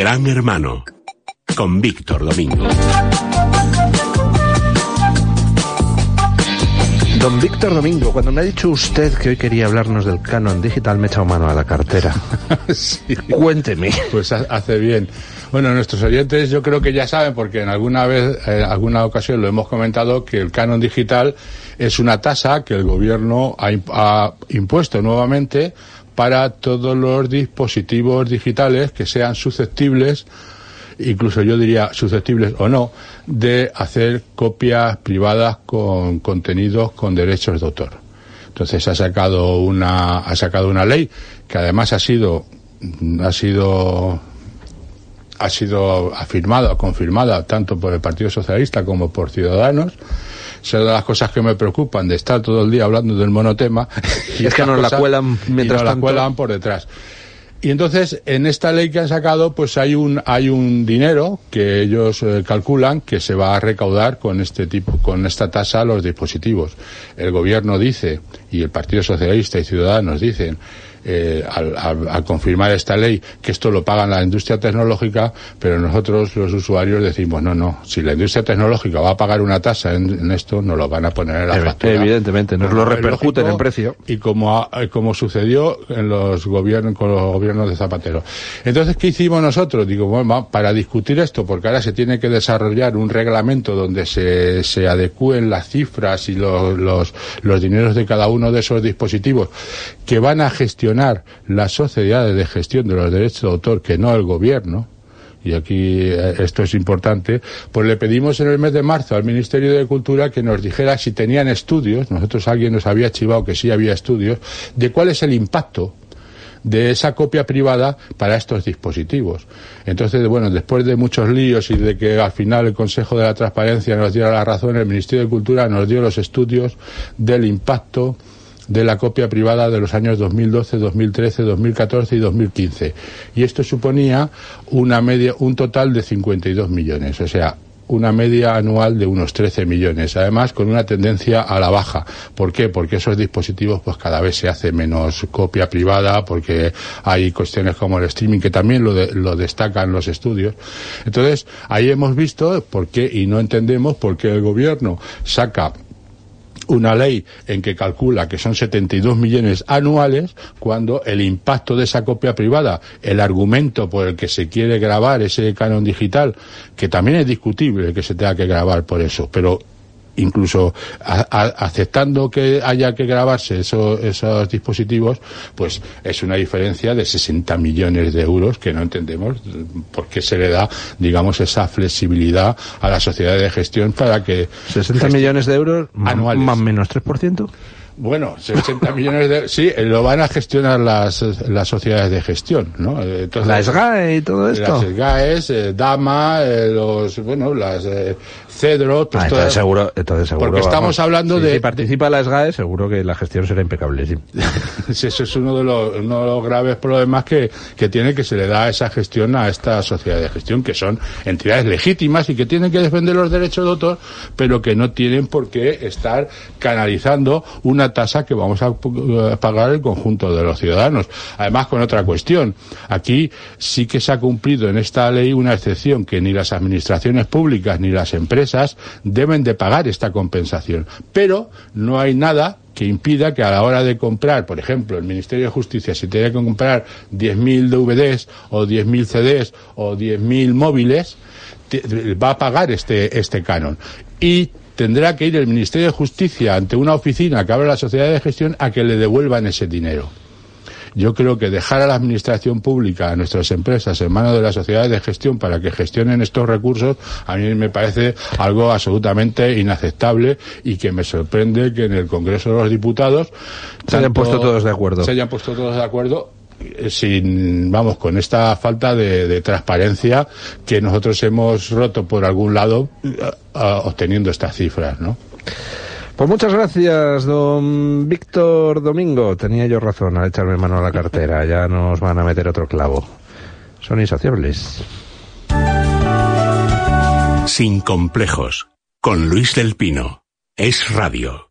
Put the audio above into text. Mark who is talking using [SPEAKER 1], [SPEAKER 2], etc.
[SPEAKER 1] Gran Hermano, con Víctor Domingo.
[SPEAKER 2] Don Víctor Domingo, cuando me ha dicho usted que hoy quería hablarnos del canon digital, me he echado mano a la cartera.
[SPEAKER 3] Sí.
[SPEAKER 2] Cuénteme.
[SPEAKER 3] Pues ha- hace bien. Bueno, nuestros oyentes yo creo que ya saben, porque en alguna vez, en alguna ocasión lo hemos comentado, que el canon digital es una tasa que el gobierno ha, ha impuesto nuevamente para todos los dispositivos digitales que sean susceptibles incluso yo diría susceptibles o no, de hacer copias privadas con contenidos con derechos de autor. Entonces ha sacado una, ha sacado una ley que además ha sido, ha sido, ha sido afirmada, confirmada tanto por el Partido Socialista como por Ciudadanos. Una de las cosas que me preocupan de estar todo el día hablando del monotema.
[SPEAKER 2] Y es que nos la
[SPEAKER 3] cosas-
[SPEAKER 2] cuelan mientras
[SPEAKER 3] y nos la
[SPEAKER 2] tanto.
[SPEAKER 3] cuelan por detrás. Y entonces, en esta ley que han sacado, pues hay un, hay un dinero que ellos eh, calculan que se va a recaudar con este tipo, con esta tasa a los dispositivos. El gobierno dice, y el Partido Socialista y Ciudadanos dicen, eh, al, al- al confirmar esta ley, que esto lo pagan la industria tecnológica, pero nosotros, los usuarios, decimos, no, no, si la industria tecnológica va a pagar una tasa en, en esto, nos lo van a poner en la factura.
[SPEAKER 2] evidentemente, nos lo repercuten en precio.
[SPEAKER 3] y como, eh, como sucedió en los gobiernos, con los gobiernos de Zapatero. Entonces, ¿qué hicimos nosotros? Digo, bueno, para discutir esto, porque ahora se tiene que desarrollar un reglamento donde se, se adecúen las cifras y los, los, los dineros de cada uno de esos dispositivos que van a gestionar las sociedades de gestión de los derechos de autor, que no el gobierno, y aquí eh, esto es importante, pues le pedimos en el mes de marzo al Ministerio de Cultura que nos dijera si tenían estudios, nosotros alguien nos había chivado que sí había estudios, de cuál es el impacto de esa copia privada para estos dispositivos. Entonces, bueno, después de muchos líos y de que al final el Consejo de la Transparencia nos diera la razón, el Ministerio de Cultura nos dio los estudios del impacto de la copia privada de los años 2012, 2013, 2014 y 2015. Y esto suponía una media, un total de 52 millones, o sea, una media anual de unos 13 millones, además con una tendencia a la baja. ¿Por qué? Porque esos dispositivos pues cada vez se hace menos copia privada, porque hay cuestiones como el streaming que también lo, de- lo destacan los estudios. Entonces, ahí hemos visto por qué y no entendemos por qué el gobierno saca una ley en que calcula que son 72 millones anuales cuando el impacto de esa copia privada, el argumento por el que se quiere grabar ese canon digital, que también es discutible que se tenga que grabar por eso, pero incluso a- a- aceptando que haya que grabarse eso- esos dispositivos, pues es una diferencia de 60 millones de euros que no entendemos por qué se le da, digamos, esa flexibilidad a la sociedad de gestión para que
[SPEAKER 2] 60 millones de euros,
[SPEAKER 3] Anuales.
[SPEAKER 2] más menos 3%.
[SPEAKER 3] Bueno, 60 millones de sí, eh, lo van a gestionar las, las sociedades de gestión, ¿no? Eh, Entonces,
[SPEAKER 2] La SGAE y todo esto.
[SPEAKER 3] Las SGAES, eh, Dama, eh, los, bueno, las eh, Cedro, pues
[SPEAKER 2] Ah, entonces seguro, entonces seguro.
[SPEAKER 3] Porque estamos hablando de-
[SPEAKER 2] Si participa la SGAE, seguro que la gestión será impecable. sí.
[SPEAKER 3] Eso es uno de los, uno de los graves problemas que, que tiene que se le da esa gestión a esta sociedad de gestión, que son entidades legítimas y que tienen que defender los derechos de autor, pero que no tienen por qué estar canalizando una tasa que vamos a eh, pagar el conjunto de los ciudadanos. Además, con otra cuestión. Aquí sí que se ha cumplido en esta ley una excepción que ni las administraciones públicas ni las empresas deben de pagar esta compensación. Pero no hay nada que impida que a la hora de comprar, por ejemplo, el Ministerio de Justicia, si tiene que comprar 10.000 DVDs o 10.000 CDs o 10.000 móviles, va a pagar este, este canon. Y tendrá que ir el Ministerio de Justicia ante una oficina que abra la sociedad de gestión a que le devuelvan ese dinero. Yo creo que dejar a la administración pública, a nuestras empresas, en manos de las sociedades de gestión para que gestionen estos recursos, a mí me parece algo absolutamente inaceptable y que me sorprende que en el Congreso de los Diputados
[SPEAKER 2] Se hayan puesto todos de acuerdo.
[SPEAKER 3] Se hayan puesto todos de acuerdo sin, vamos, con esta falta de, de transparencia que nosotros hemos roto por algún lado eh, obteniendo estas cifras, ¿no?
[SPEAKER 2] Pues muchas gracias, don Víctor Domingo. Tenía yo razón al echarme mano a la cartera. Ya nos van a meter otro clavo. Son insaciables.
[SPEAKER 1] Sin complejos. Con Luis del Pino. Es radio.